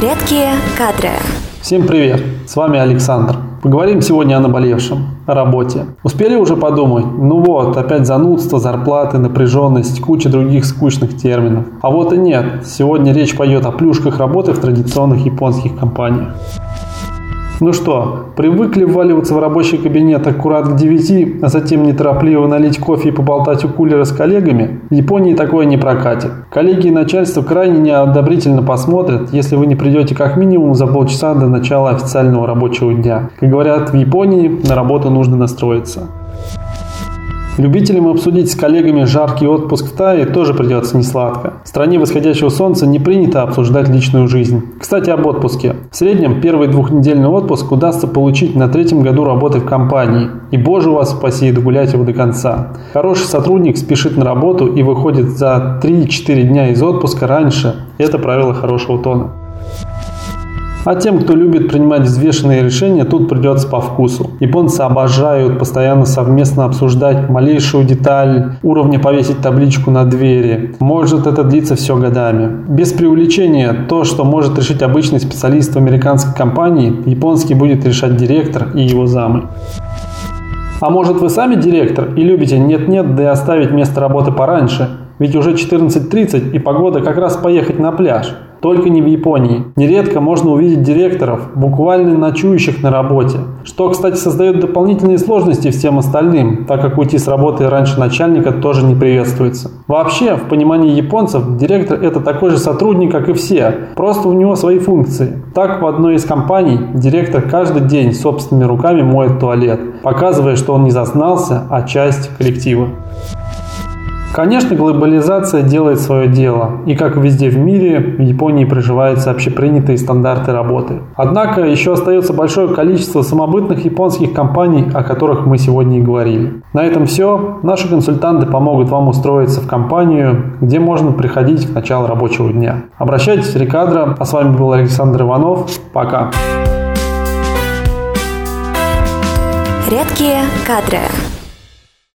Редкие кадры. Всем привет! С вами Александр. Поговорим сегодня о наболевшем, о работе. Успели уже подумать? Ну вот, опять занудство, зарплаты, напряженность, куча других скучных терминов. А вот и нет. Сегодня речь пойдет о плюшках работы в традиционных японских компаниях. Ну что, привыкли вваливаться в рабочий кабинет аккурат к 9, а затем неторопливо налить кофе и поболтать у кулера с коллегами? В Японии такое не прокатит. Коллеги и начальство крайне неодобрительно посмотрят, если вы не придете как минимум за полчаса до начала официального рабочего дня. Как говорят в Японии, на работу нужно настроиться. Любителям обсудить с коллегами жаркий отпуск в Тае тоже придется несладко. В стране восходящего солнца не принято обсуждать личную жизнь. Кстати, об отпуске. В среднем первый двухнедельный отпуск удастся получить на третьем году работы в компании. И боже вас спаси, догулять его до конца. Хороший сотрудник спешит на работу и выходит за 3-4 дня из отпуска раньше. Это правило хорошего тона. А тем, кто любит принимать взвешенные решения, тут придется по вкусу. Японцы обожают постоянно совместно обсуждать малейшую деталь, уровня повесить табличку на двери. Может это длиться все годами. Без преувеличения, то, что может решить обычный специалист в американской компании, японский будет решать директор и его замы. А может вы сами директор и любите нет-нет, да и оставить место работы пораньше? Ведь уже 14.30 и погода как раз поехать на пляж. Только не в Японии. Нередко можно увидеть директоров, буквально ночующих на работе. Что, кстати, создает дополнительные сложности всем остальным, так как уйти с работы раньше начальника тоже не приветствуется. Вообще, в понимании японцев, директор это такой же сотрудник, как и все, просто у него свои функции. Так, в одной из компаний директор каждый день собственными руками моет туалет, показывая, что он не зазнался, а часть коллектива. Конечно, глобализация делает свое дело, и как везде в мире, в Японии приживаются общепринятые стандарты работы. Однако еще остается большое количество самобытных японских компаний, о которых мы сегодня и говорили. На этом все. Наши консультанты помогут вам устроиться в компанию, где можно приходить к началу рабочего дня. Обращайтесь в Рекадро. А с вами был Александр Иванов. Пока. Редкие кадры.